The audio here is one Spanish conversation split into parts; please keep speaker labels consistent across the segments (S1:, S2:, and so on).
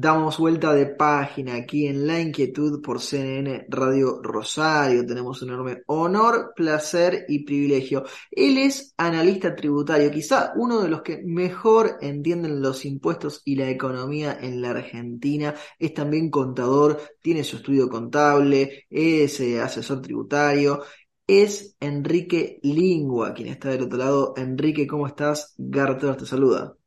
S1: Damos vuelta de página aquí en La Inquietud por CNN Radio Rosario. Tenemos un enorme honor, placer y privilegio. Él es analista tributario, quizá uno de los que mejor entienden los impuestos y la economía en la Argentina. Es también contador, tiene su estudio contable, es eh, asesor tributario. Es Enrique Lingua, quien está del otro lado. Enrique, ¿cómo estás? Garter te saluda.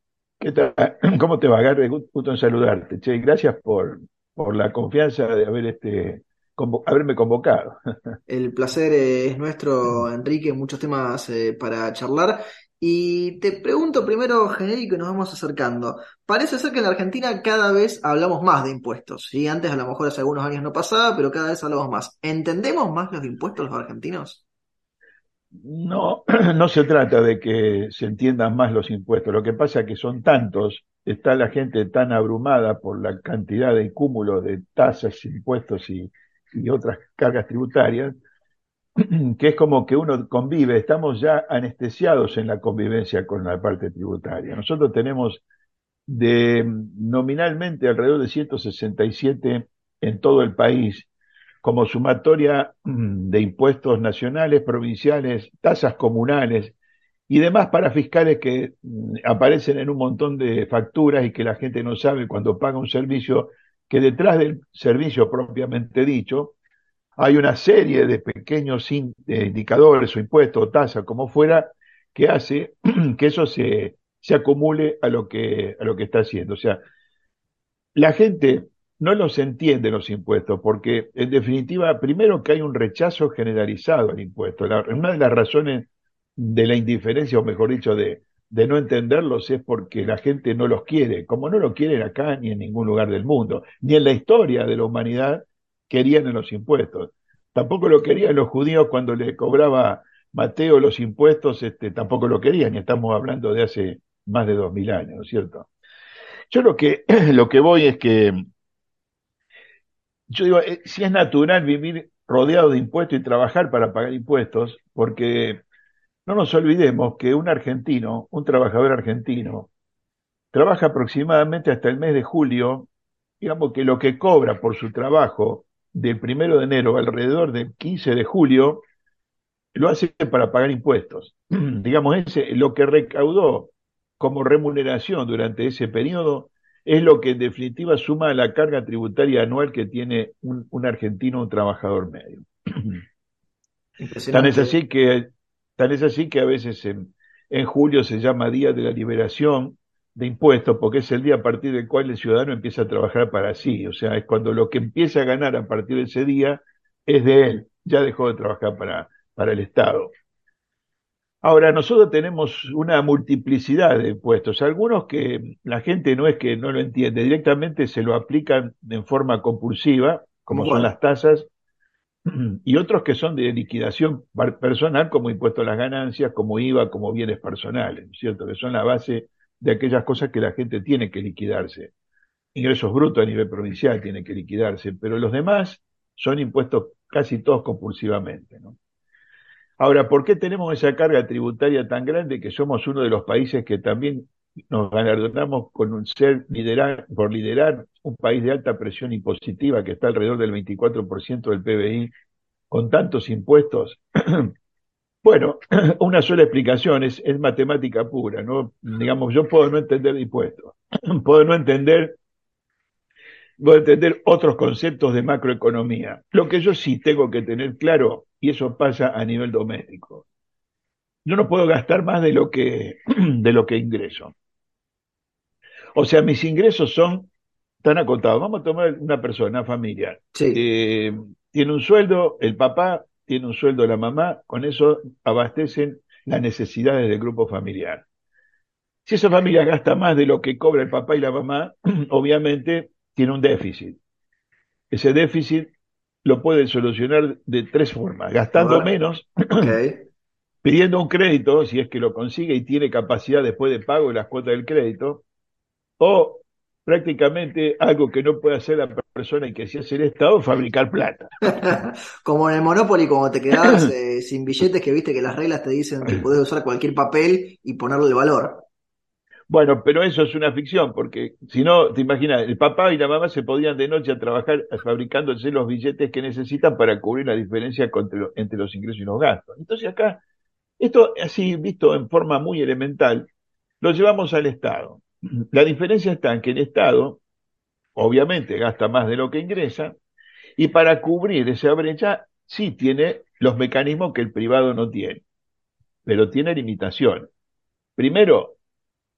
S2: ¿Qué tal? ¿Cómo te va, Garre? Gusto en saludarte. Che, gracias por, por la confianza de haber este, haberme convocado.
S1: El placer es nuestro, Enrique, muchos temas eh, para charlar. Y te pregunto primero, genérico, y nos vamos acercando. Parece ser que en la Argentina cada vez hablamos más de impuestos. ¿sí? Antes a lo mejor hace algunos años no pasaba, pero cada vez hablamos más. ¿Entendemos más los impuestos los argentinos?
S2: No, no se trata de que se entiendan más los impuestos. Lo que pasa es que son tantos, está la gente tan abrumada por la cantidad de cúmulo de tasas, impuestos y, y otras cargas tributarias, que es como que uno convive, estamos ya anestesiados en la convivencia con la parte tributaria. Nosotros tenemos de nominalmente alrededor de 167 en todo el país como sumatoria mm, de impuestos nacionales, provinciales, tasas comunales y demás para fiscales que mm, aparecen en un montón de facturas y que la gente no sabe cuando paga un servicio, que detrás del servicio propiamente dicho hay una serie de pequeños indicadores o impuestos o tasas, como fuera, que hace que eso se, se acumule a lo que, a lo que está haciendo. O sea, la gente no los entiende los impuestos, porque en definitiva, primero que hay un rechazo generalizado al impuesto. una de las razones de la indiferencia, o mejor dicho, de, no entenderlos es porque la gente no los quiere, como no lo quieren acá ni en ningún lugar del mundo, ni en la historia de la humanidad querían los impuestos. Tampoco lo querían los judíos cuando le cobraba Mateo los impuestos, este, tampoco lo querían, y estamos hablando de hace más de dos mil años, ¿no es cierto? Yo lo que, lo que voy es que yo digo, eh, si es natural vivir rodeado de impuestos y trabajar para pagar impuestos, porque no nos olvidemos que un argentino, un trabajador argentino, trabaja aproximadamente hasta el mes de julio, digamos que lo que cobra por su trabajo del primero de enero alrededor del 15 de julio, lo hace para pagar impuestos. digamos, ese, lo que recaudó como remuneración durante ese periodo es lo que en definitiva suma a la carga tributaria anual que tiene un, un argentino, un trabajador medio. Tan es así que, tan es así que a veces en, en julio se llama Día de la Liberación de Impuestos, porque es el día a partir del cual el ciudadano empieza a trabajar para sí. O sea, es cuando lo que empieza a ganar a partir de ese día es de él, ya dejó de trabajar para, para el Estado. Ahora, nosotros tenemos una multiplicidad de impuestos, algunos que la gente no es que no lo entiende, directamente se lo aplican en forma compulsiva, como son las tasas, y otros que son de liquidación personal, como impuesto a las ganancias, como IVA, como bienes personales, ¿cierto? Que son la base de aquellas cosas que la gente tiene que liquidarse. Ingresos brutos a nivel provincial tienen que liquidarse, pero los demás son impuestos casi todos compulsivamente, ¿no? Ahora, ¿por qué tenemos esa carga tributaria tan grande que somos uno de los países que también nos galardonamos con un ser liderar, por liderar un país de alta presión impositiva que está alrededor del 24% del PBI con tantos impuestos? bueno, una sola explicación es, matemática pura, ¿no? Digamos, yo puedo no entender de impuestos, puedo no entender voy a entender otros conceptos de macroeconomía. Lo que yo sí tengo que tener claro, y eso pasa a nivel doméstico, yo no puedo gastar más de lo que, de lo que ingreso. O sea, mis ingresos son tan acotados. Vamos a tomar una persona, una familia. Eh, tiene un sueldo, el papá tiene un sueldo, la mamá, con eso abastecen las necesidades del grupo familiar. Si esa familia gasta más de lo que cobra el papá y la mamá, obviamente tiene un déficit. Ese déficit lo puede solucionar de tres formas, gastando menos, pidiendo un crédito, si es que lo consigue y tiene capacidad después de pago de las cuotas del crédito, o prácticamente algo que no puede hacer la persona y que sí hace el Estado, fabricar plata.
S1: Como en el Monopoly, como te quedabas eh, sin billetes, que viste que las reglas te dicen que podés usar cualquier papel y ponerle el valor.
S2: Bueno, pero eso es una ficción, porque si no, te imaginas, el papá y la mamá se podían de noche a trabajar fabricándose los billetes que necesitan para cubrir la diferencia entre los ingresos y los gastos. Entonces acá, esto así visto en forma muy elemental, lo llevamos al Estado. La diferencia está en que el Estado, obviamente, gasta más de lo que ingresa, y para cubrir esa brecha sí tiene los mecanismos que el privado no tiene, pero tiene limitaciones. Primero,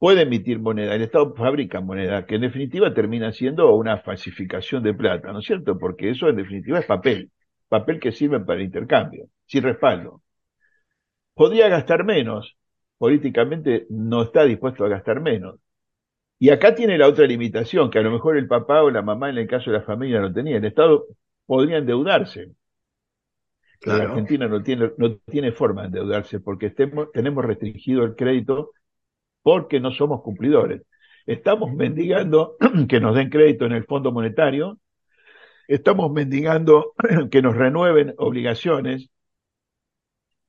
S2: puede emitir moneda, el Estado fabrica moneda, que en definitiva termina siendo una falsificación de plata, ¿no es cierto? Porque eso en definitiva es papel, papel que sirve para el intercambio, sin respaldo. Podría gastar menos, políticamente no está dispuesto a gastar menos, y acá tiene la otra limitación, que a lo mejor el papá o la mamá en el caso de la familia no tenía. El Estado podría endeudarse. La Argentina no tiene, no tiene forma de endeudarse porque tenemos restringido el crédito porque no somos cumplidores. Estamos mendigando que nos den crédito en el Fondo Monetario, estamos mendigando que nos renueven obligaciones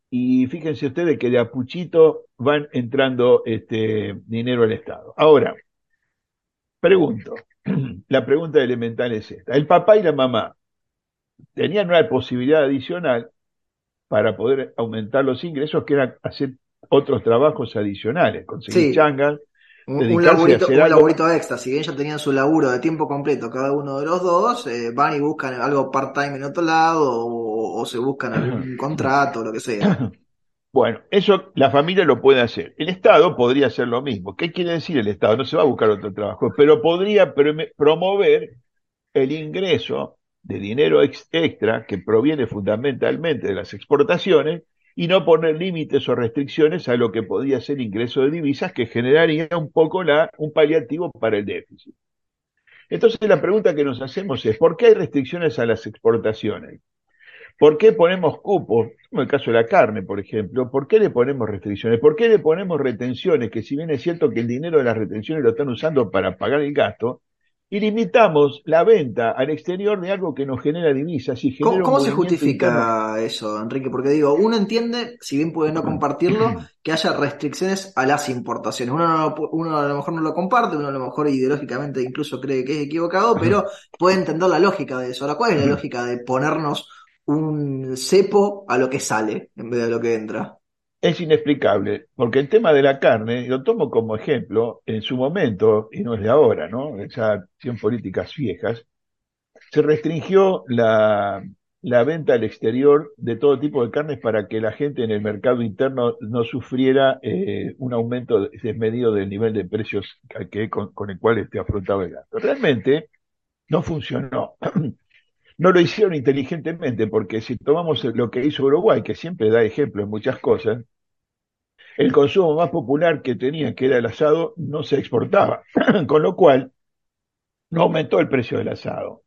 S2: y fíjense ustedes que de a puchito van entrando este dinero al Estado. Ahora, Pregunto, la pregunta elemental es esta. El papá y la mamá tenían una posibilidad adicional para poder aumentar los ingresos, que era hacer otros trabajos adicionales, conseguir changas,
S1: un, laburito, extra, si bien ya tenían su laburo de tiempo completo cada uno de los dos, eh, van y buscan algo part-time en otro lado o, o se buscan algún contrato, lo que sea.
S2: Bueno, eso la familia lo puede hacer. El Estado podría hacer lo mismo. ¿Qué quiere decir el Estado? No se va a buscar otro trabajo, pero podría promover el ingreso de dinero extra que proviene fundamentalmente de las exportaciones y no poner límites o restricciones a lo que podría ser ingreso de divisas que generaría un poco la, un paliativo para el déficit. Entonces la pregunta que nos hacemos es, ¿por qué hay restricciones a las exportaciones? ¿Por qué ponemos cupos? Como el caso de la carne, por ejemplo. ¿Por qué le ponemos restricciones? ¿Por qué le ponemos retenciones? Que si bien es cierto que el dinero de las retenciones lo están usando para pagar el gasto, y limitamos la venta al exterior de algo que nos genera divisas y
S1: genera ¿Cómo, se justifica eso, Enrique? Porque digo, uno entiende, si bien puede no compartirlo, que haya restricciones a las importaciones. Uno, uno a lo mejor no lo comparte, uno a lo mejor ideológicamente incluso cree que es equivocado, pero puede entender la lógica de eso. Ahora, ¿cuál es la lógica de ponernos un cepo a lo que sale en vez de lo que entra.
S2: Es inexplicable, porque el tema de la carne, lo tomo como ejemplo, en su momento, y no es de ahora, ¿no? Ya son políticas viejas, se restringió la, venta al exterior de todo tipo de carnes para que la gente en el mercado interno no sufriera eh, un aumento desmedido del nivel de precios que, con, con el cual este afrontaba el gasto. Realmente no funcionó. No lo hicieron inteligentemente, porque si tomamos lo que hizo Uruguay, que siempre da ejemplo en muchas cosas, el consumo más popular que tenía, que era el asado, no se exportaba, con lo cual no aumentó el precio del asado.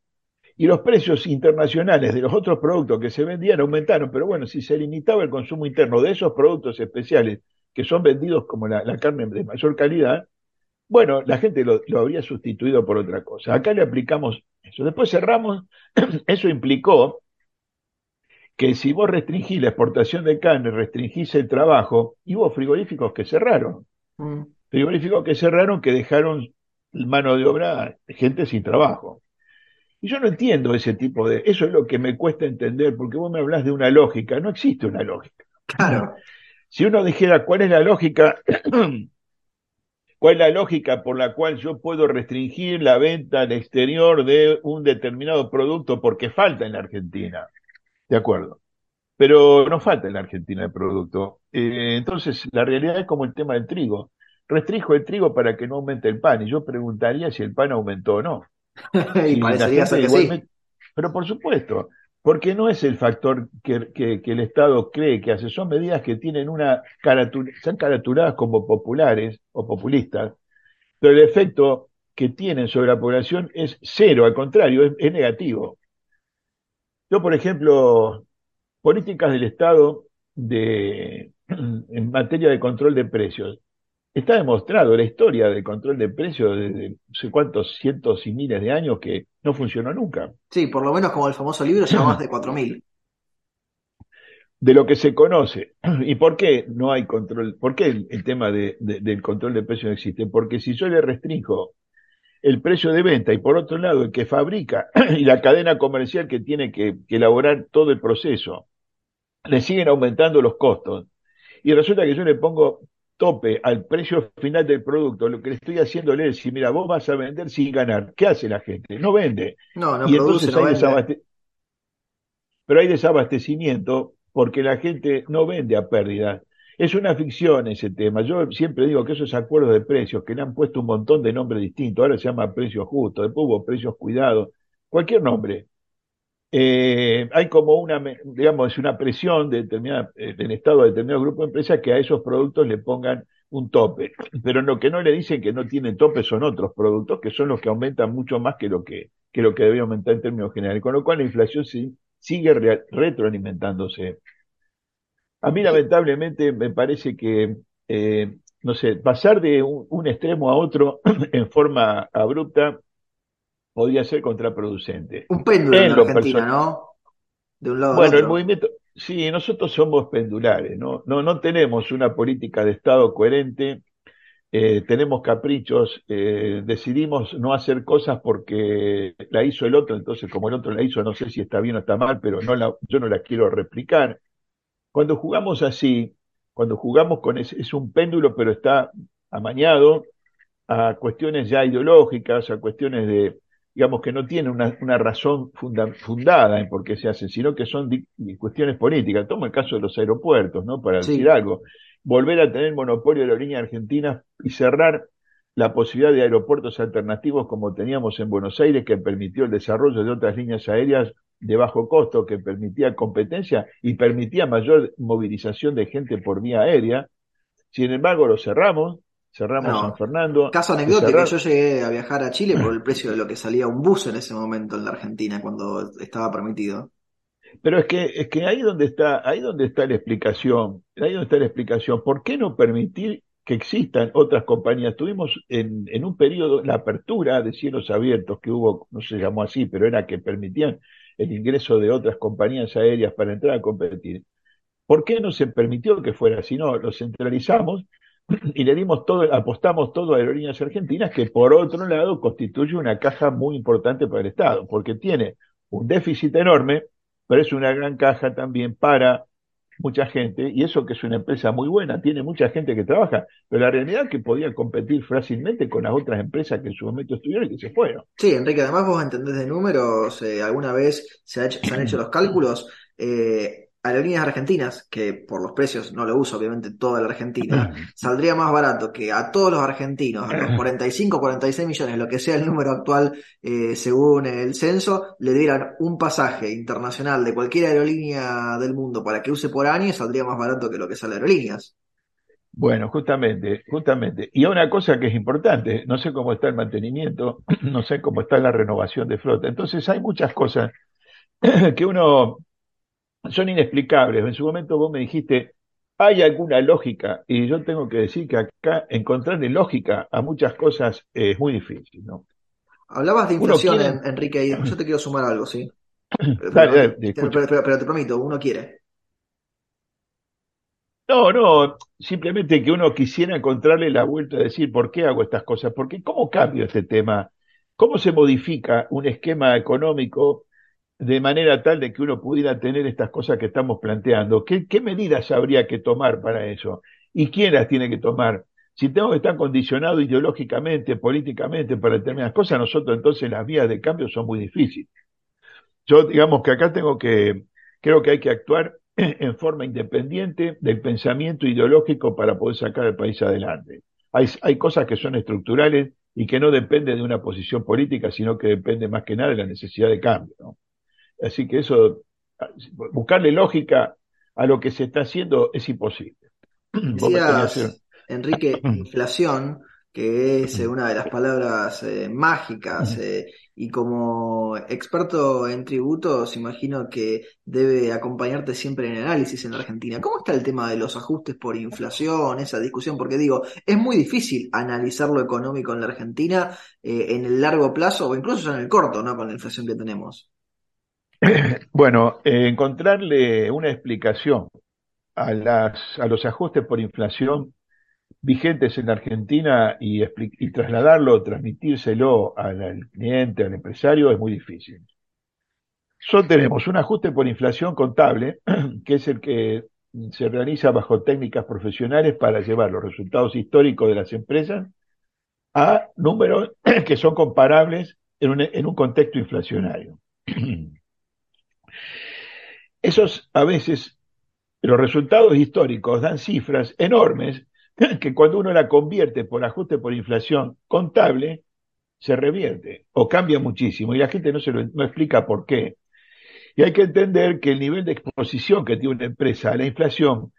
S2: Y los precios internacionales de los otros productos que se vendían aumentaron, pero bueno, si se limitaba el consumo interno de esos productos especiales que son vendidos como la, carne de mayor calidad, bueno, la gente lo, habría sustituido por otra cosa. Acá le aplicamos eso. Después cerramos, eso implicó que si vos restringís la exportación de carne, restringís el trabajo, y hubo frigoríficos que cerraron. Mm. Frigoríficos que cerraron que dejaron mano de obra gente sin trabajo. Y yo no entiendo ese tipo de... Eso es lo que me cuesta entender, porque vos me hablas de una lógica. No existe una lógica.
S1: Claro.
S2: Si uno dijera cuál es la lógica ¿Cuál es la lógica por la cual yo puedo restringir la venta al exterior de un determinado producto porque falta en la Argentina? De acuerdo. Pero no falta en la Argentina el producto. Eh, entonces, la realidad es como el tema del trigo. Restringo el trigo para que no aumente el pan. Y yo preguntaría si el pan aumentó o no.
S1: y parecería ser que sí.
S2: Pero por supuesto, porque no es el factor que, el Estado cree que hace, son medidas que tienen una caratura, caraturadas como populares o populistas, pero el efecto que tienen sobre la población es cero, al contrario, es, negativo. Yo, por ejemplo, políticas del Estado de, en materia de control de precios. está demostrado la historia del control de precios desde no sé cuántos cientos y miles de años que no funcionó nunca.
S1: Sí, por lo menos como el famoso libro ya más de 4.000.
S2: De lo que se conoce. ¿Y por qué no hay control? ¿Por qué el, tema del control de precios no existe? Porque si yo le restringo el precio de venta y por otro lado el que fabrica y la cadena comercial que tiene que, elaborar todo el proceso, le siguen aumentando los costos y resulta que yo le pongo tope al precio final del producto, lo que le estoy haciendo es decir, mira, vos vas a vender sin ganar. ¿Qué hace la gente? No vende.
S1: No, no y produce,
S2: entonces Pero hay desabastecimiento porque la gente no vende a pérdida. Es una ficción ese tema. Yo siempre digo que esos acuerdos de precios, que le han puesto un montón de nombres distintos, ahora se llama precios justos, después hubo precios cuidados, cualquier nombre. Eh, hay como una, digamos, una presión de determinada, eh, del Estado de determinado grupo de empresas que a esos productos le pongan un tope. Pero lo que no le dicen que no tienen tope son otros productos, que son los que aumentan mucho más que lo que, que lo que debe aumentar en términos generales. Con lo cual la inflación sigue retroalimentándose. A mí lamentablemente me parece que, eh, no sé, pasar de un, extremo a otro en forma abrupta podría ser contraproducente.
S1: Un péndulo en, Argentina, ¿no?
S2: De un lado bueno, a otro. el movimiento, sí, nosotros somos pendulares, ¿no? No, no tenemos una política de Estado coherente, eh, tenemos caprichos, eh, decidimos no hacer cosas porque la hizo el otro, entonces como el otro la hizo, no sé si está bien o está mal, pero no la, yo no la quiero replicar. Cuando jugamos así, cuando jugamos con ese, es un péndulo, pero está amañado a cuestiones ya ideológicas, a cuestiones de, digamos, que no tienen una, razón fundada en por qué se hacen, sino que son cuestiones políticas. Tomo el caso de los aeropuertos, ¿no? Para decir algo. Volver a tener monopolio de aerolíneas argentinas y cerrar la posibilidad de aeropuertos alternativos como teníamos en Buenos Aires, que permitió el desarrollo de otras líneas aéreas de bajo costo que permitía competencia y permitía mayor movilización de gente por vía aérea. Sin embargo, lo cerramos, cerramos San Fernando.
S1: Caso anecdótico, yo llegué a viajar a Chile por el precio de lo que salía un bus en ese momento en la Argentina cuando estaba permitido.
S2: Pero es que, es que ahí donde está, ahí donde está la explicación, ahí donde está la explicación, ¿por qué no permitir que existan otras compañías? Tuvimos en, en un periodo la apertura de cielos abiertos que hubo, no se llamó así, pero era que permitían el ingreso de otras compañías aéreas para entrar a competir. ¿Por qué no se permitió que fuera así? No, lo centralizamos y le dimos todo, apostamos todo a aerolíneas argentinas, que por otro lado constituye una caja muy importante para el Estado, porque tiene un déficit enorme, pero es una gran caja también para mucha gente, y eso que es una empresa muy buena, tiene mucha gente que trabaja, pero la realidad es que podía competir fácilmente con las otras empresas que en su momento estuvieron y que se fueron.
S1: Sí, Enrique, además vos entendés de números, eh, alguna vez se, se, han hecho los cálculos, eh, aerolíneas argentinas, que por los precios no lo uso obviamente toda la Argentina, saldría más barato que a todos los argentinos, a los 45, 46 millones, lo que sea el número actual eh, según el censo, le dieran un pasaje internacional de cualquier aerolínea del mundo para que use por año, saldría más barato que lo que sale aerolíneas.
S2: Bueno, justamente, justamente. Y una cosa que es importante, no sé cómo está el mantenimiento, no sé cómo está la renovación de flota. Entonces hay muchas cosas que uno son inexplicables. En su momento vos me dijiste, ¿hay alguna lógica? Y yo tengo que decir que acá encontrarle lógica a muchas cosas es muy difícil, ¿no?
S1: Hablabas de inflación, Enrique, y yo te quiero sumar algo, ¿sí? Pero, pero, te prometo, uno quiere.
S2: No, no, simplemente que uno quisiera encontrarle la vuelta a decir por qué hago estas cosas, porque cómo cambio este tema, cómo se modifica un esquema económico de manera tal de que uno pudiera tener estas cosas que estamos planteando. ¿Qué, medidas habría que tomar para eso? ¿Y quién las tiene que tomar? Si tengo que estar condicionado ideológicamente, políticamente para determinadas cosas, nosotros entonces las vías de cambio son muy difíciles. Yo digamos que acá tengo que, creo que hay que actuar en forma independiente del pensamiento ideológico para poder sacar al país adelante. Hay, hay cosas que son estructurales y que no dependen de una posición política, sino que depende más que nada de la necesidad de cambio. Así que eso, buscarle lógica a lo que se está haciendo es imposible.
S1: Decías, Enrique, inflación, que es eh, una de las palabras eh, mágicas. Eh, y como experto en tributos, imagino que debe acompañarte siempre en el análisis en la Argentina. ¿Cómo está el tema de los ajustes por inflación, esa discusión? Porque digo, es muy difícil analizar lo económico en la Argentina en el largo plazo o incluso en el corto, ¿no? Con la inflación que tenemos.
S2: Bueno, encontrarle una explicación a, las, a los ajustes por inflación vigentes en Argentina y, y trasladarlo, transmitírselo al, cliente, al empresario, es muy difícil. Solo tenemos un ajuste por inflación contable, que es el que se realiza bajo técnicas profesionales para llevar los resultados históricos de las empresas a números que son comparables en un, en un contexto inflacionario. Esos a veces, los resultados históricos dan cifras enormes que cuando uno la convierte por ajuste por inflación contable, se revierte o cambia muchísimo y la gente no se lo no explica por qué. Y hay que entender que el nivel de exposición que tiene una empresa a la inflación,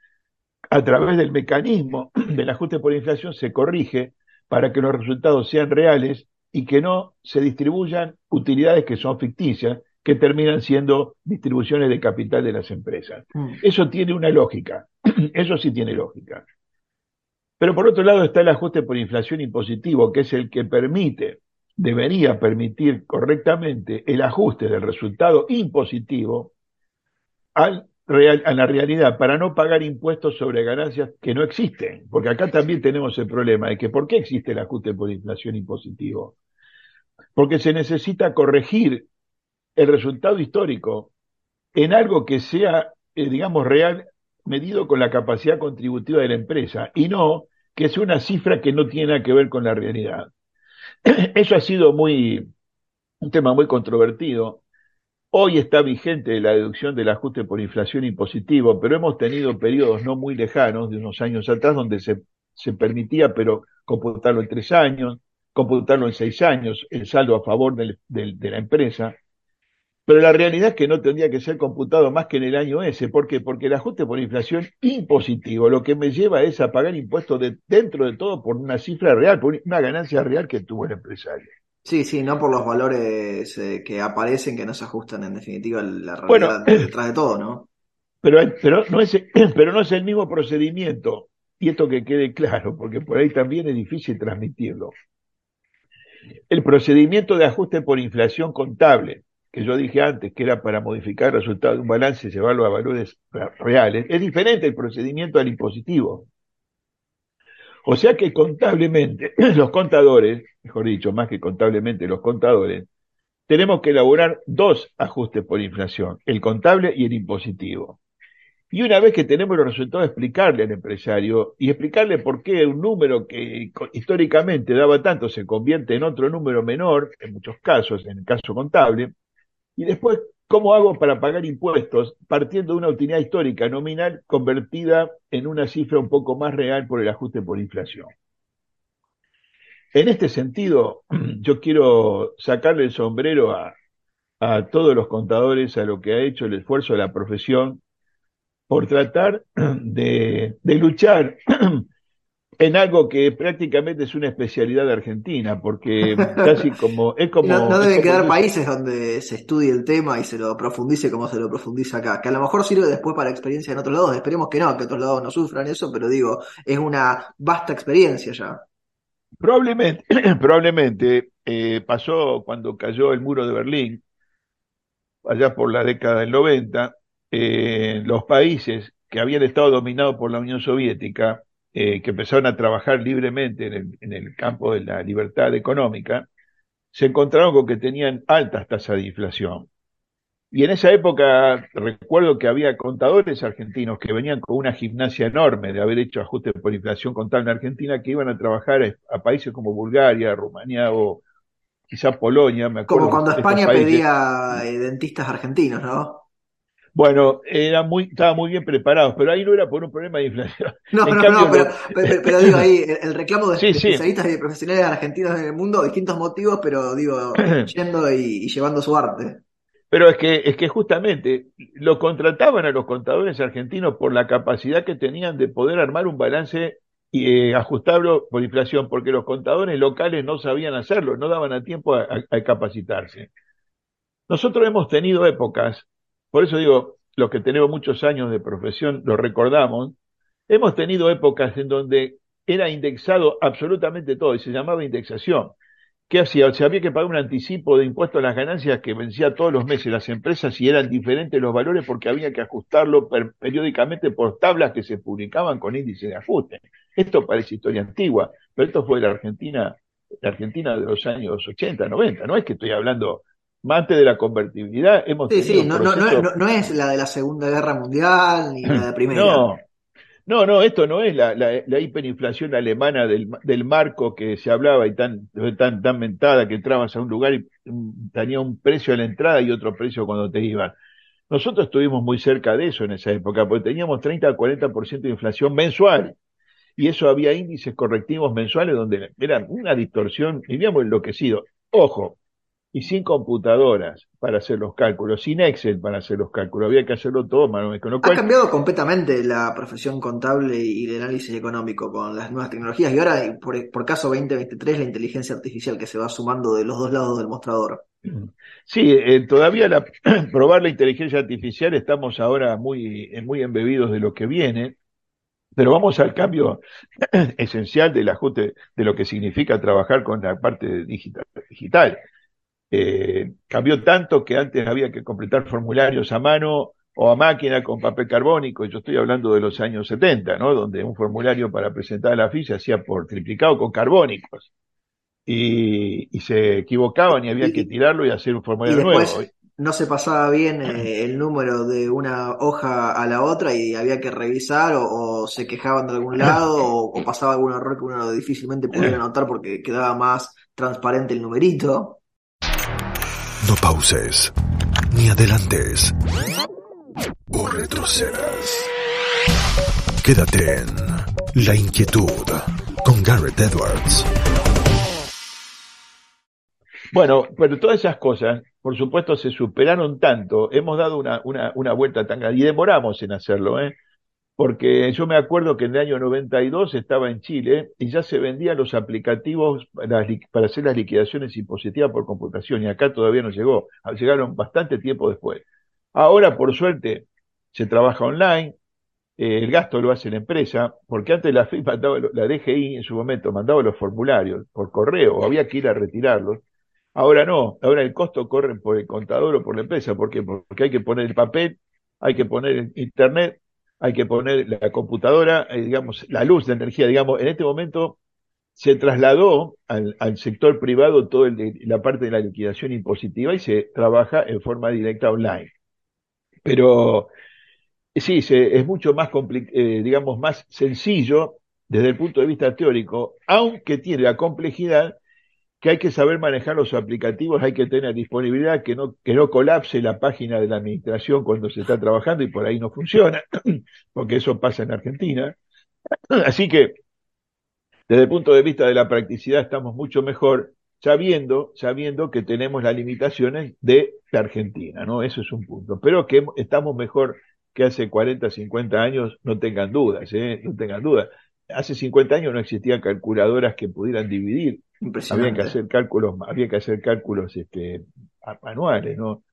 S2: a través del mecanismo del ajuste por inflación, se corrige para que los resultados sean reales y que no se distribuyan utilidades que son ficticias, que terminan siendo distribuciones de capital de las empresas. Mm. Eso tiene una lógica, eso sí tiene lógica. Pero por otro lado está el ajuste por inflación impositivo, que es el que permite, debería permitir correctamente el ajuste del resultado impositivo al a la realidad para no pagar impuestos sobre ganancias que no existen. Porque acá también tenemos el problema de que ¿por qué existe el ajuste por inflación impositivo? Porque se necesita corregir el resultado histórico en algo que sea, eh, digamos, real medido con la capacidad contributiva de la empresa y no que es una cifra que no tiene nada que ver con la realidad. Eso ha sido muy, un tema muy controvertido. Hoy está vigente la deducción del ajuste por inflación impositivo, pero hemos tenido periodos no muy lejanos, de unos años atrás, donde se, se permitía, pero computarlo en tres años, computarlo en seis años, el saldo a favor de la empresa. Pero la realidad es que no tendría que ser computado más que en el año ese. ¿Por qué? Porque el ajuste por inflación impositivo lo que me lleva es a pagar impuestos de, dentro de todo por una cifra real, por una ganancia real que tuvo el empresario.
S1: Sí, sí, no por los valores eh, que aparecen que no se ajustan en definitiva a la realidad detrás de todo, ¿no?
S2: Pero, pero, no es, pero no es el mismo procedimiento. Y esto que quede claro, porque por ahí también es difícil transmitirlo. El procedimiento de ajuste por inflación contable, que yo dije antes, que era para modificar el resultado de un balance y llevarlo a valores reales, es diferente el procedimiento al impositivo. O sea que contablemente, los contadores, mejor dicho, más que contablemente los contadores, tenemos que elaborar dos ajustes por inflación, el contable y el impositivo. Y una vez que tenemos los resultados, explicarle al empresario y explicarle por qué un número que históricamente daba tanto se convierte en otro número menor, en muchos casos, en el caso contable, y después, ¿cómo hago para pagar impuestos partiendo de una utilidad histórica nominal convertida en una cifra un poco más real por el ajuste por inflación? En este sentido, yo quiero sacarle el sombrero a, a todos los contadores, a lo que ha hecho el esfuerzo de la profesión por tratar de, de luchar en algo que prácticamente es una especialidad de Argentina, porque casi como es como
S1: no, deben quedar países donde se estudie el tema y se lo profundice como se lo profundiza acá, que a lo mejor sirve después para experiencia en otros lados, esperemos que no, que otros lados no sufran eso, pero digo, es una vasta experiencia ya.
S2: Probablemente, probablemente eh, pasó cuando cayó el muro de Berlín, allá por la década del 90, eh, los países que habían estado dominados por la Unión Soviética eh, que empezaron a trabajar libremente en el, campo de la libertad económica, se encontraron con que tenían altas tasas de inflación. Y en esa época recuerdo que había contadores argentinos que venían con una gimnasia enorme de haber hecho ajustes por inflación contable en Argentina que iban a trabajar a países como Bulgaria, Rumanía o quizá Polonia. Me acuerdo
S1: como cuando España pedía eh, dentistas argentinos, ¿no?
S2: Bueno, era muy, estaba muy bien preparados, pero ahí no era por un problema de inflación.
S1: No, no, no, pero, digo ahí, el, reclamo de, especialistas y de profesionales argentinos en el mundo, distintos motivos, pero digo, yendo y, llevando su arte.
S2: Pero es que, es que justamente lo contrataban a los contadores argentinos por la capacidad que tenían de poder armar un balance eh, ajustarlo por inflación, porque los contadores locales no sabían hacerlo, no daban a tiempo a, capacitarse. Nosotros hemos tenido épocas, por eso digo, los que tenemos muchos años de profesión lo recordamos, hemos tenido épocas en donde era indexado absolutamente todo y se llamaba indexación. ¿Qué hacía? Se había que pagar un anticipo de impuesto a las ganancias que vencía todos los meses las empresas y eran diferentes los valores porque había que ajustarlo periódicamente por tablas que se publicaban con índice de ajuste. Esto parece historia antigua, pero esto fue la Argentina, la Argentina de los años 80, 90. No es que estoy hablando más antes de la convertibilidad. Hemos
S1: sí, sí, no, no, no, es la de la Segunda Guerra Mundial ni la de Primera.
S2: No, no, no, esto no es la, la, hiperinflación alemana del, del, marco que se hablaba y tan, tan, tan mentada que entrabas a un lugar y tenía un precio a la entrada y otro precio cuando te iban. Nosotros estuvimos muy cerca de eso en esa época, porque teníamos 30 al 40% de inflación mensual. Y eso había índices correctivos mensuales donde era una distorsión, vivíamos enloquecidos. Ojo, y sin computadoras para hacer los cálculos, sin Excel para hacer los cálculos, había que hacerlo todo manualmente.
S1: Ha cambiado completamente la profesión contable y de análisis económico con las nuevas tecnologías y ahora, por, por caso 2023, la inteligencia artificial que se va sumando de los dos lados del mostrador.
S2: Sí, eh, todavía la, probar la inteligencia artificial estamos ahora muy, muy embebidos de lo que viene, pero vamos al cambio esencial del ajuste de lo que significa trabajar con la parte digital. digital eh, cambió tanto que antes había que completar formularios a mano o a máquina con papel carbónico. Yo estoy hablando de los años 70, ¿no? Donde un formulario para presentar la ficha se hacía por triplicado con carbónicos. Y, se equivocaban y había que tirarlo y hacer un formulario nuevo.
S1: No se pasaba bien eh, el número de una hoja a la otra y había que revisar o, se quejaban de algún lado o, pasaba algún error que uno difícilmente pudiera notar porque quedaba más transparente el numerito.
S3: No pauses, ni adelantes, o retrocedas. Quédate en La Inquietud con Garrett Edwards.
S2: Bueno, pero todas esas cosas, por supuesto, se superaron tanto, hemos dado una, una, una vuelta tan grande y demoramos en hacerlo, ¿eh? Porque yo me acuerdo que en el año 92 estaba en Chile y ya se vendían los aplicativos para, hacer las liquidaciones impositivas por computación y acá todavía no llegó, llegaron bastante tiempo después. Ahora, por suerte, se trabaja online, eh, el gasto lo hace la empresa, porque antes la la DGI en su momento mandaba los formularios por correo, había que ir a retirarlos. Ahora no, ahora el costo corre por el contador o por la empresa, ¿por qué? Porque hay que poner el papel, hay que poner internet, hay que poner la computadora, eh, digamos, la luz, la energía, digamos, en este momento se trasladó al, sector privado toda la parte de la liquidación impositiva y se trabaja en forma directa online. Pero sí, es mucho más, eh, digamos, más sencillo desde el punto de vista teórico, aunque tiene la complejidad que hay que saber manejar los aplicativos, hay que tener disponibilidad, que no, que no colapse la página de la administración cuando se está trabajando y por ahí no funciona, porque eso pasa en Argentina. Así que, desde el punto de vista de la practicidad, estamos mucho mejor sabiendo, sabiendo que tenemos las limitaciones de la Argentina, ¿no? Eso es un punto. Pero que estamos mejor que hace 40, 50 años, no tengan dudas, ¿eh? No tengan dudas. Hace 50 años no existían calculadoras que pudieran dividir había que hacer cálculos, había que hacer cálculos este, manuales, ¿no?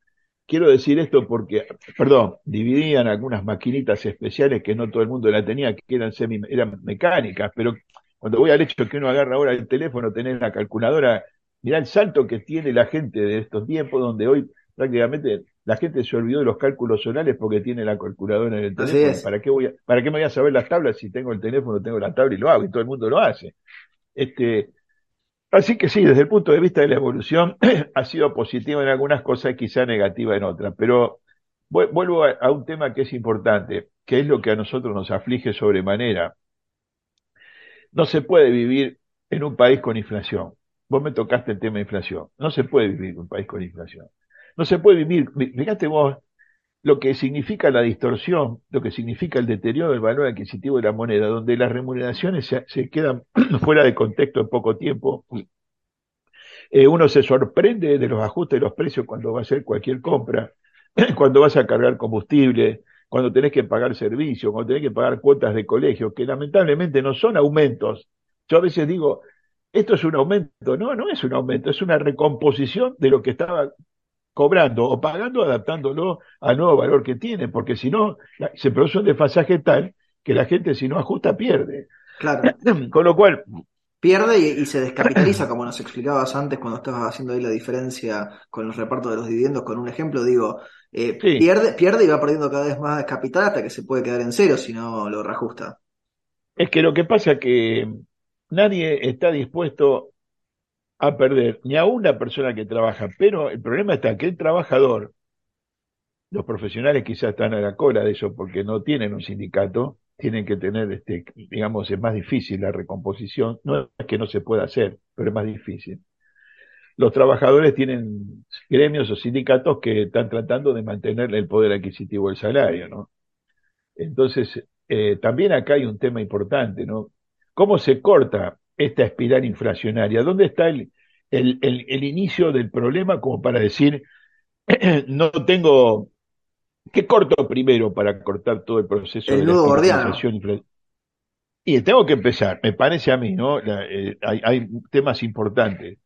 S2: Quiero decir esto porque, perdón, dividían algunas maquinitas especiales que no todo el mundo la tenía, que eran semi, eran mecánicas, pero cuando voy al hecho que uno agarra ahora el teléfono, tener la calculadora, mirá el salto que tiene la gente de estos tiempos donde hoy prácticamente la gente se olvidó de los cálculos orales porque tiene la calculadora en el teléfono. ¿Para qué, voy a, ¿Para qué me voy a saber las tablas si tengo el teléfono, tengo la tabla y lo hago? Y todo el mundo lo hace. Este, Así que sí, desde el punto de vista de la evolución ha sido positiva en algunas cosas y quizá negativa en otras. Pero vuelvo a, un tema que es importante, que es lo que a nosotros nos aflige sobremanera. No se puede vivir en un país con inflación. Vos me tocaste el tema de inflación. No se puede vivir en un país con inflación. No se puede vivir, fíjate vos, lo que significa la distorsión, lo que significa el deterioro del valor adquisitivo de la moneda, donde las remuneraciones se, quedan fuera de contexto en poco tiempo. Eh, uno se sorprende de los ajustes de los precios cuando va a hacer cualquier compra, cuando vas a cargar combustible, cuando tenés que pagar servicios, cuando tenés que pagar cuotas de colegio, que lamentablemente no son aumentos. Yo a veces digo, esto es un aumento. No, no es un aumento, es una recomposición de lo que estaba cobrando o pagando, adaptándolo al nuevo valor que tiene, porque si no, se produce un desfasaje tal que la gente si no ajusta pierde.
S1: Claro.
S2: Con lo cual,
S1: Pierde y, se descapitaliza, como nos explicabas antes cuando estabas haciendo ahí la diferencia con los repartos de los dividendos. Con un ejemplo, digo, eh, pierde, pierde y va perdiendo cada vez más capital hasta que se puede quedar en cero si no lo reajusta.
S2: Es que lo que pasa es que nadie está dispuesto a perder, ni a una persona que trabaja, pero el problema está que el trabajador, los profesionales quizás están a la cola de eso porque no tienen un sindicato, tienen que tener, este, digamos, es más difícil la recomposición. No es que no se pueda hacer, pero es más difícil. Los trabajadores tienen gremios o sindicatos que están tratando de mantener el poder adquisitivo del salario, ¿no? Entonces, eh, también acá hay un tema importante, ¿no? ¿Cómo se corta esta espiral inflacionaria? ¿Dónde está el, el, el inicio del problema como para decir, no tengo ¿Qué corto primero para cortar todo el proceso
S1: de
S2: la inflación? Y tengo que empezar, me parece a mí, ¿no? Eh, hay, temas importantes.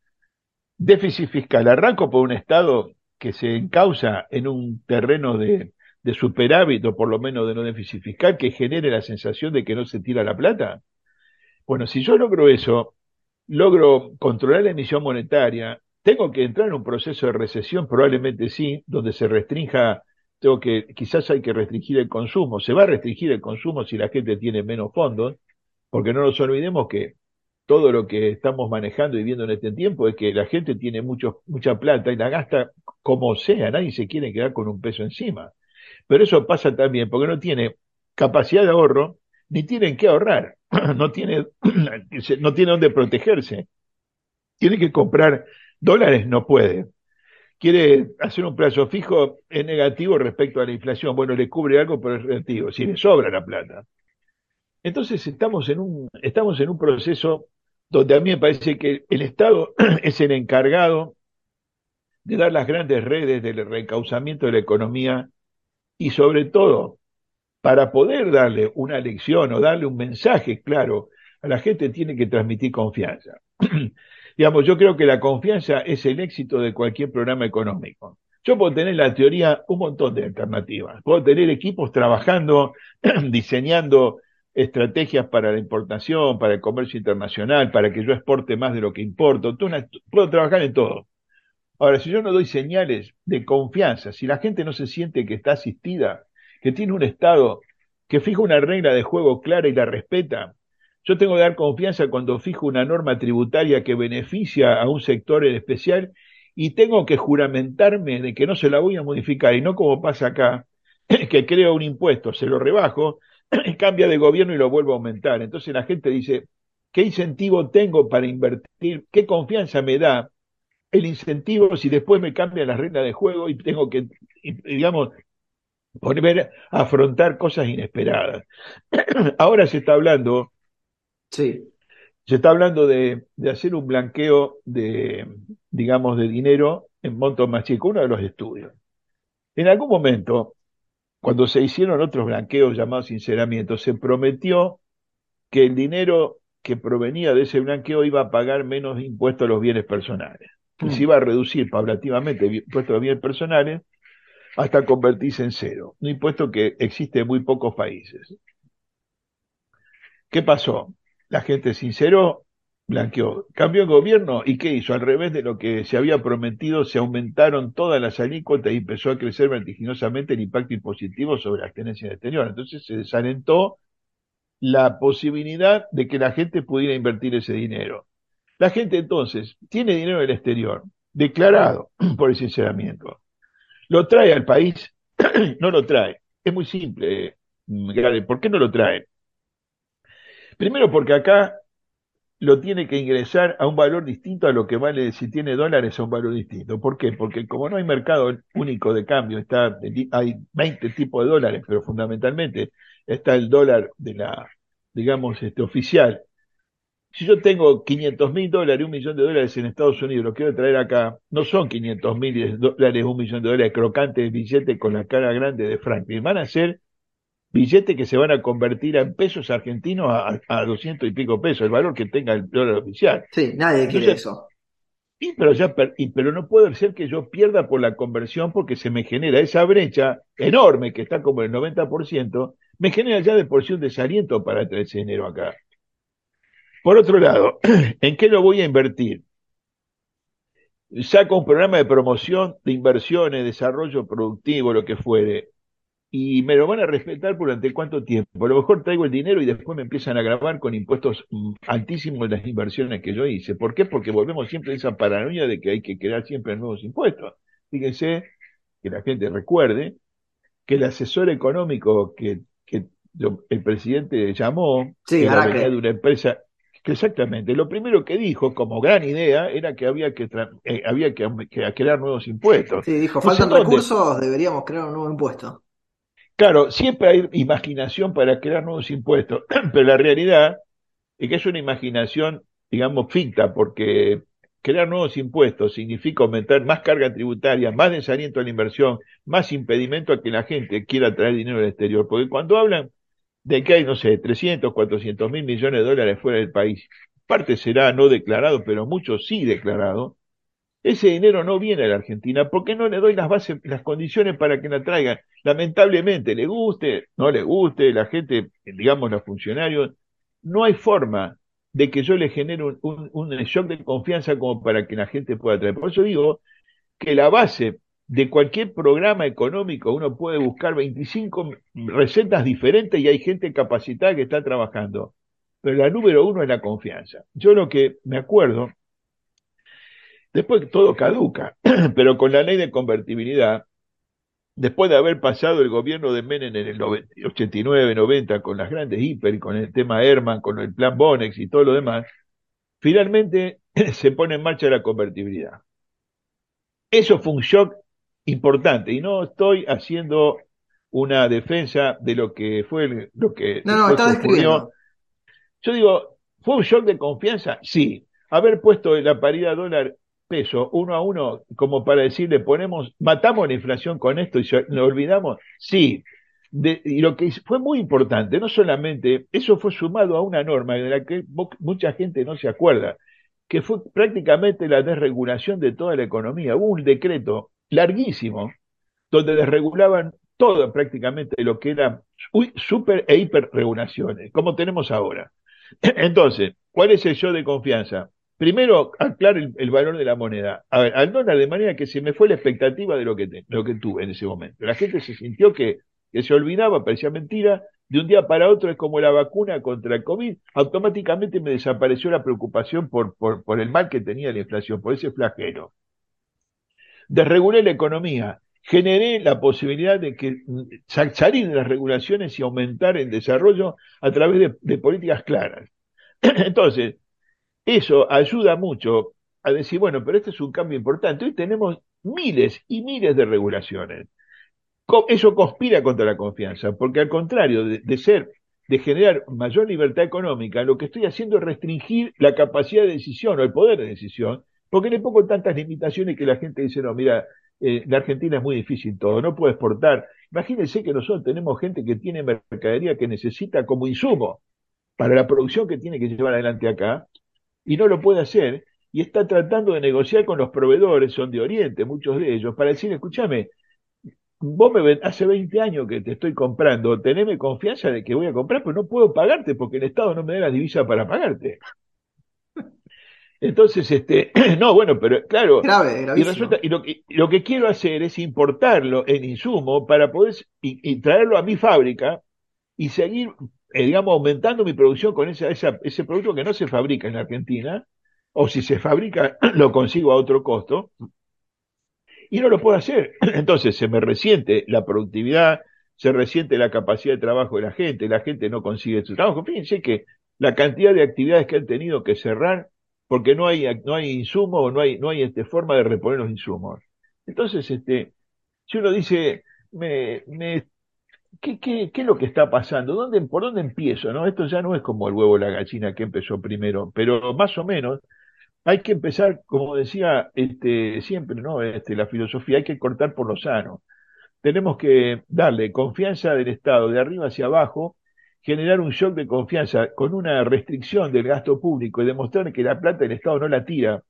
S2: Déficit fiscal. Arranco por un Estado que se encausa en un terreno de, de superávit o por lo menos de no déficit fiscal que genere la sensación de que no se tira la plata. Bueno, si yo logro eso, logro controlar la emisión monetaria, tengo que entrar en un proceso de recesión, probablemente sí, donde se restrinja tengo que, quizás hay que restringir el consumo. Se va a restringir el consumo si la gente tiene menos fondos, porque no nos olvidemos que todo lo que estamos manejando y viendo en este tiempo es que la gente tiene mucho, mucha plata y la gasta como sea, nadie se quiere quedar con un peso encima. Pero eso pasa también porque no tiene capacidad de ahorro, ni tienen que ahorrar, no tiene, no tiene dónde protegerse. Tiene que comprar dólares, no puede quiere hacer un plazo fijo, es negativo respecto a la inflación. Bueno, le cubre algo, pero es relativo, si le sobra la plata. Entonces estamos en un, estamos en un proceso donde a mí me parece que el Estado es el encargado de dar las grandes redes del reencauzamiento de la economía y sobre todo para poder darle una lección o darle un mensaje claro a la gente tiene que transmitir confianza. Digamos, yo creo que la confianza es el éxito de cualquier programa económico. Yo puedo tener en la teoría un montón de alternativas. Puedo tener equipos trabajando, diseñando estrategias para la importación, para el comercio internacional, para que yo exporte más de lo que importo. Puedo trabajar en todo. Ahora, si yo no doy señales de confianza, si la gente no se siente que está asistida, que tiene un Estado que fija una regla de juego clara y la respeta, yo tengo que dar confianza cuando fijo una norma tributaria que beneficia a un sector en especial y tengo que juramentarme de que no se la voy a modificar y no como pasa acá, que creo un impuesto, se lo rebajo, cambia de gobierno y lo vuelvo a aumentar. Entonces la gente dice, ¿qué incentivo tengo para invertir? ¿Qué confianza me da el incentivo si después me cambian las reglas de juego y tengo que, digamos, volver a afrontar cosas inesperadas? Ahora se está hablando
S1: Sí.
S2: Se está hablando de, hacer un blanqueo de, digamos, de dinero en montos más chicos, uno de los estudios. En algún momento, cuando se hicieron otros blanqueos llamados sinceramientos, se prometió que el dinero que provenía de ese blanqueo iba a pagar menos impuestos a los bienes personales. Y se mm. iba a reducir paulativamente el impuesto a los bienes personales hasta convertirse en cero. Un impuesto que existe en muy pocos países. ¿Qué pasó? la gente sinceró, blanqueó. Cambió el gobierno y ¿qué hizo? Al revés de lo que se había prometido, se aumentaron todas las alícuotas y empezó a crecer vertiginosamente el impacto impositivo sobre las tenencias exterior. Entonces se desalentó la posibilidad de que la gente pudiera invertir ese dinero. La gente entonces tiene dinero en el exterior, declarado por el sinceramiento. ¿Lo trae al país? no lo trae. Es muy simple, ¿Por qué no lo trae? Primero porque acá lo tiene que ingresar a un valor distinto a lo que vale si tiene dólares a un valor distinto. ¿Por qué? Porque como no hay mercado único de cambio, está, hay 20 tipos de dólares, pero fundamentalmente está el dólar de la, digamos, este oficial. Si yo tengo 500 mil dólares, un millón de dólares en Estados Unidos, lo quiero traer acá, no son 500 mil dólares, un millón de dólares crocantes de billete con la cara grande de Franklin, van a ser billetes que se van a convertir en pesos argentinos a, a 200 y pico pesos, el valor que tenga el dólar oficial.
S1: Sí, nadie quiere eso.
S2: Y, pero, ya, pero no puede ser que yo pierda por la conversión porque se me genera esa brecha enorme que está como el 90%, me genera ya de por sí un desaliento para traer ese dinero acá. Por otro lado, ¿en qué lo voy a invertir? Saco un programa de promoción de inversiones, desarrollo productivo, lo que fuere, y me lo van a respetar durante cuánto tiempo. A lo mejor traigo el dinero y después me empiezan a grabar con impuestos mm, altísimos las inversiones que yo hice. ¿Por qué? Porque volvemos siempre a esa paranoia de que hay que crear siempre nuevos impuestos. Fíjense que la gente recuerde que el asesor económico que, que el presidente llamó,
S1: sí,
S2: de una empresa, que exactamente, lo primero que dijo como gran idea era que había que, eh, había que, crear nuevos impuestos.
S1: Sí, dijo, faltan recursos, deberíamos crear un nuevo impuesto.
S2: Claro, siempre hay imaginación para crear nuevos impuestos, pero la realidad es que es una imaginación, digamos, ficta, porque crear nuevos impuestos significa aumentar más carga tributaria, más desaliento a la inversión, más impedimento a que la gente quiera traer dinero del exterior. Porque cuando hablan de que hay, no sé, 300, 400 mil millones de dólares fuera del país, parte será no declarado, pero mucho sí declarado, ese dinero no viene a la Argentina porque no le doy las bases, las condiciones para que la traigan. Lamentablemente, le guste, no le guste, la gente, digamos los funcionarios, no hay forma de que yo le genere un, un, shock de confianza como para que la gente pueda traer. Por eso digo que la base de cualquier programa económico uno puede buscar 25 recetas diferentes y hay gente capacitada que está trabajando. Pero la número uno es la confianza. Yo lo que me acuerdo Después todo caduca, pero con la ley de convertibilidad, después de haber pasado el gobierno de Menem en el 89, 90, con las grandes hiper, con el tema Herman, con el plan Bonex y todo lo demás, finalmente se pone en marcha la convertibilidad. Eso fue un shock importante y no estoy haciendo una defensa de lo que fue lo que
S1: no, no,
S2: Yo digo, ¿fue un shock de confianza? Sí. Haber puesto la paridad dólar peso uno a uno como para decirle ponemos, matamos la inflación con esto y nos olvidamos? Sí. y lo que fue muy importante, no solamente, eso fue sumado a una norma de la que mucha gente no se acuerda, que fue prácticamente la desregulación de toda la economía. Hubo un decreto larguísimo donde desregulaban todo prácticamente lo que era super e hiperregulaciones, como tenemos ahora. Entonces, ¿cuál es el show de confianza? primero, aclarar el, valor de la moneda. A ver, al dólar, de manera que se me fue la expectativa de lo que, lo que tuve en ese momento. La gente se sintió que, que se olvidaba, parecía mentira, de un día para otro es como la vacuna contra el COVID, automáticamente me desapareció la preocupación por, por, por el mal que tenía la inflación, por ese flagelo. Desregulé la economía, generé la posibilidad de que mm, salir de las regulaciones y aumentar el desarrollo a través de, de políticas claras. Entonces, eso ayuda mucho a decir, bueno, pero este es un cambio importante. Hoy tenemos miles y miles de regulaciones. Eso conspira contra la confianza, porque al contrario de, ser, de generar mayor libertad económica, lo que estoy haciendo es restringir la capacidad de decisión o el poder de decisión, porque le pongo tantas limitaciones que la gente dice, no, mira, eh, la Argentina es muy difícil todo, no puede exportar. Imagínense que nosotros tenemos gente que tiene mercadería que necesita como insumo para la producción que tiene que llevar adelante acá, y no lo puede hacer y está tratando de negociar con los proveedores, son de Oriente, muchos de ellos, para decir, escúchame, vos me hace 20 años que te estoy comprando, teneme confianza de que voy a comprar, pero no puedo pagarte porque el Estado no me da la divisa para pagarte. Entonces, este, no, bueno, pero claro, y, resulta, y lo, que, lo que quiero hacer es importarlo en insumo para poder y traerlo a mi fábrica y seguir eh, digamos, aumentando mi producción con esa, ese producto que no se fabrica en Argentina, o si se fabrica, lo consigo a otro costo, y no lo puedo hacer. Entonces se me resiente la productividad, se resiente la capacidad de trabajo de la gente, la gente no consigue su trabajo. Fíjense que la cantidad de actividades que han tenido que cerrar porque no hay, no hay insumo, no hay, no hay este, forma de reponer los insumos. Entonces, este, si uno dice, me, me ¿Qué, qué, qué es lo que está pasando? ¿Dónde, ¿Por dónde empiezo? ¿no? Esto ya no es como el huevo o la gallina que empezó primero, pero más o menos hay que empezar, como decía este, siempre, ¿no? Este, la filosofía, hay que cortar por lo sano. tenemos que darle confianza del Estado de arriba hacia abajo, generar un shock de confianza con una restricción del gasto público y demostrar que la plata del Estado no la tira,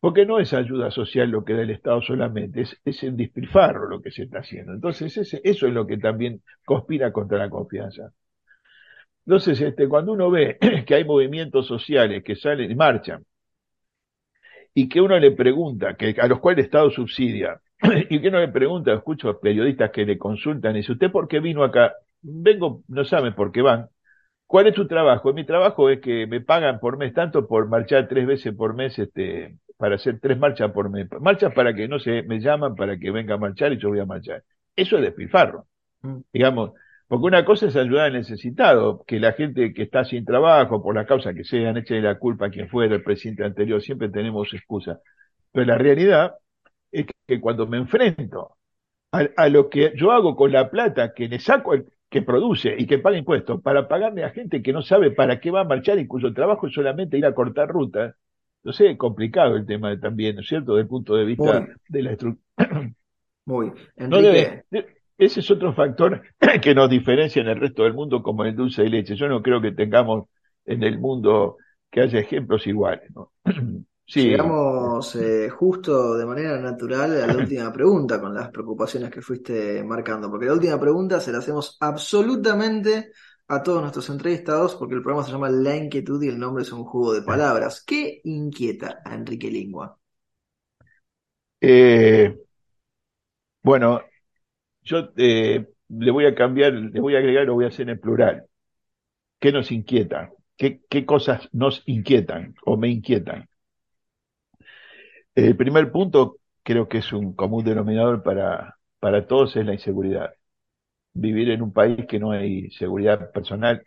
S2: porque no es ayuda social lo que da el Estado solamente, es, es en despilfarro lo que se está haciendo. Entonces, eso es lo que también conspira contra la confianza. Entonces, este, cuando uno ve que hay movimientos sociales que salen y marchan, y que uno le pregunta, que, a los cuales el Estado subsidia, y que uno le pregunta, escucho a periodistas que le consultan, y dice, ¿usted por qué vino acá? Vengo, no saben por qué van. ¿Cuál es tu trabajo? Mi trabajo es que me pagan por mes tanto por marchar tres veces por mes, este, para hacer tres marchas por mes. Marchas para que no se me llaman para que venga a marchar y yo voy a marchar. Eso es despilfarro. Mm. Digamos, porque una cosa es ayudar al necesitado, que la gente que está sin trabajo, por la causa que sean, eche la culpa a quien fuera el presidente anterior, siempre tenemos excusa. Pero la realidad es que cuando me enfrento a, lo que yo hago con la plata que le saco el que produce y que paga impuestos para pagarle a gente que no sabe para qué va a marchar y cuyo trabajo es solamente ir a cortar rutas, entonces es complicado el tema también, ¿no es cierto?, desde el punto de vista de la estructura.
S1: Muy. Enrique,
S2: ese es otro factor que nos diferencia en el resto del mundo como el dulce de leche. Yo no creo que tengamos en el mundo que haya ejemplos iguales. ¿no?
S1: Sí. Llegamos eh, justo de manera natural a la última pregunta con las preocupaciones que fuiste marcando, porque la última pregunta se la hacemos absolutamente a todos nuestros entrevistados, porque el programa se llama La Inquietud y el nombre es un juego de palabras. ¿Qué inquieta a Enrique Lingua?
S2: Eh, bueno, yo eh, le voy a cambiar, le voy a agregar, lo voy a hacer en plural. ¿Qué nos inquieta? ¿Qué, qué cosas nos inquietan o me inquietan? El primer punto creo que es un común denominador para, para todos es la inseguridad. Vivir en un país que no hay seguridad personal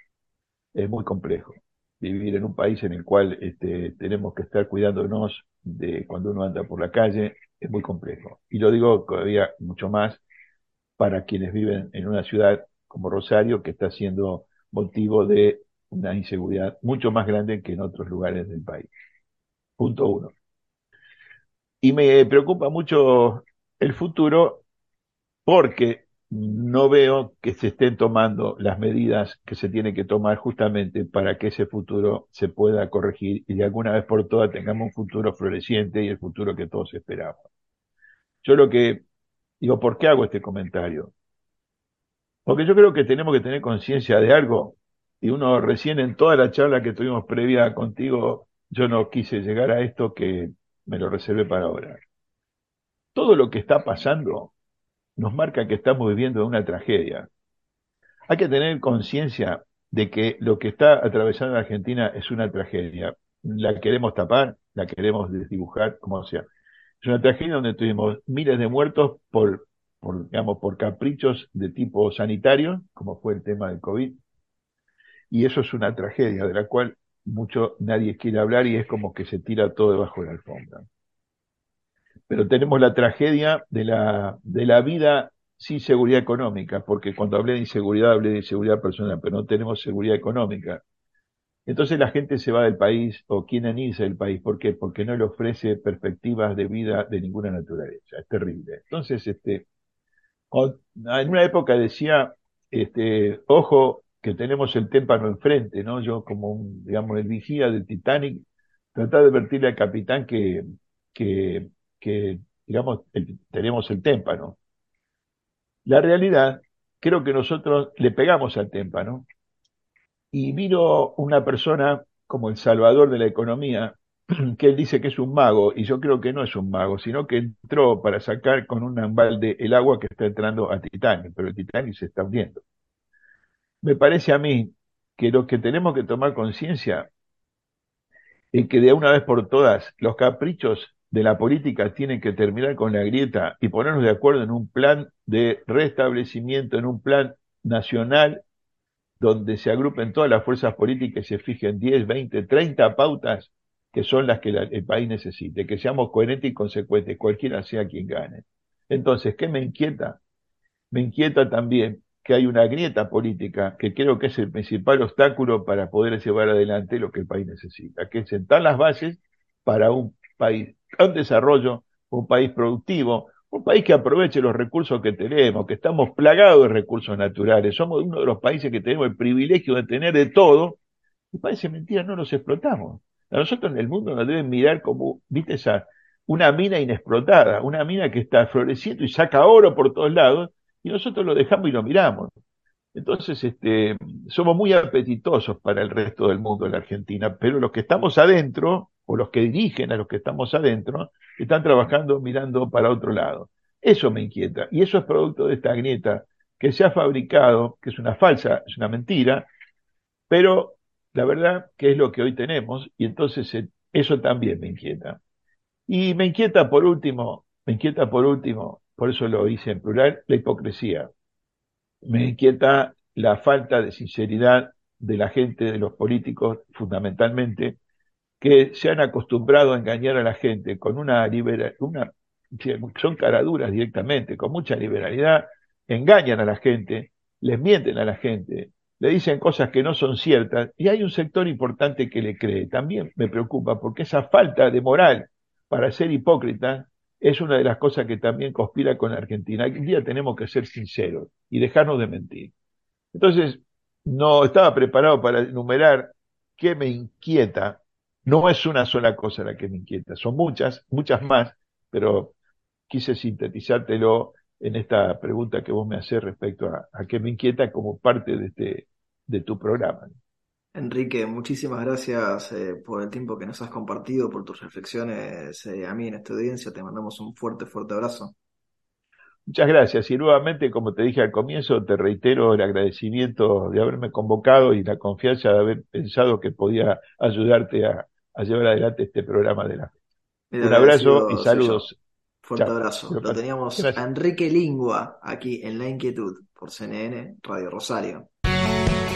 S2: es muy complejo. Vivir en un país en el cual este, tenemos que estar cuidándonos de cuando uno anda por la calle es muy complejo. Y lo digo todavía mucho más para quienes viven en una ciudad como Rosario, que está siendo motivo de una inseguridad mucho más grande que en otros lugares del país. Punto uno. Y me preocupa mucho el futuro porque no veo que se estén tomando las medidas que se tienen que tomar justamente para que ese futuro se pueda corregir y de alguna vez por todas tengamos un futuro floreciente y el futuro que todos esperamos. Yo lo que Digo, ¿por qué hago este comentario? Porque yo creo que tenemos que tener conciencia de algo. Y uno recién en toda la charla que tuvimos previa contigo, yo no quise llegar a esto que me lo reservé para ahora. Todo lo que está pasando nos marca que estamos viviendo una tragedia. Hay que tener conciencia de que lo que está atravesando la Argentina es una tragedia. La queremos tapar, la queremos desdibujar, como sea. Es una tragedia donde tuvimos miles de muertos por, por, digamos, por caprichos de tipo sanitario, como fue el tema del COVID. Y eso es una tragedia de la cual mucho nadie quiere hablar y es como que se tira todo debajo de la alfombra. Pero tenemos la tragedia de la, de la vida sin seguridad económica, porque cuando hablé de inseguridad hablé de inseguridad personal, pero no tenemos seguridad económica. Entonces la gente se va del país o quieren irse del país. ¿Por qué? Porque no le ofrece perspectivas de vida de ninguna naturaleza. Es terrible. Entonces, este, en una época decía, este, ojo, que tenemos el témpano enfrente, ¿no? Yo como un, digamos, el vigía del Titanic, tratar de advertirle al capitán que, que, digamos, tenemos el témpano. La realidad, creo que nosotros le pegamos al témpano y vino una persona como el salvador de la economía, que él dice que es un mago, y yo creo que no es un mago, sino que entró para sacar con un balde el agua que está entrando a Titanic, pero el Titanic se está hundiendo. Me parece a mí que lo que tenemos que tomar conciencia es que de una vez por todas los caprichos de la política tienen que terminar con la grieta y ponernos de acuerdo en un plan de restablecimiento, en un plan nacional donde se agrupen todas las fuerzas políticas y se fijen 10, 20, 30 pautas que son las que el país necesite, que seamos coherentes y consecuentes, cualquiera sea quien gane. Entonces, ¿qué me inquieta? Me inquieta también que hay una grieta política que creo que es el principal obstáculo para poder llevar adelante lo que el país necesita, que es sentar las bases para un país con desarrollo, un país productivo, un país que aproveche los recursos que tenemos, que estamos plagados de recursos naturales, somos uno de los países que tenemos el privilegio de tener de todo, y parece mentira, no los explotamos. A nosotros en el mundo nos deben mirar como, viste, esa, una mina inexplotada, una mina que está floreciendo y saca oro por todos lados, y nosotros lo dejamos y lo miramos. Entonces, este, somos muy apetitosos para el resto del mundo en la Argentina, pero los que estamos adentro, o los que dirigen a los que estamos adentro, están trabajando mirando para otro lado. Eso me inquieta, y eso es producto de esta grieta que se ha fabricado, que es una falsa, es una mentira, pero la verdad que es lo que hoy tenemos, y entonces eh, eso también me inquieta. Y me inquieta por último, me inquieta por último, por eso lo hice en plural, la hipocresía me inquieta la falta de sinceridad de la gente, de los políticos fundamentalmente, que se han acostumbrado a engañar a la gente con una liberalidad, una, son caraduras directamente, con mucha liberalidad, engañan a la gente, les mienten a la gente, le dicen cosas que no son ciertas, y hay un sector importante que le cree. También me preocupa porque esa falta de moral para ser hipócrita es una de las cosas que también conspira con Argentina. Un día tenemos que ser sinceros y dejarnos de mentir. Entonces, no estaba preparado para enumerar qué me inquieta. No es una sola cosa la que me inquieta, son muchas, muchas más, pero quise sintetizártelo en esta pregunta que vos me haces respecto a, a qué me inquieta como parte de, este, de tu programa.
S1: Enrique, muchísimas gracias eh, por el tiempo que nos has compartido, por tus reflexiones eh, a mí en esta audiencia. Te mandamos un fuerte, fuerte abrazo.
S2: Muchas gracias. Y nuevamente, como te dije al comienzo, te reitero el agradecimiento de haberme convocado y la confianza de haber pensado que podía ayudarte a, llevar adelante este programa de la fe. Un abrazo y saludos.
S1: Fuerte abrazo. Lo teníamos a Enrique Lingua aquí en La Inquietud por CNN Radio Rosario.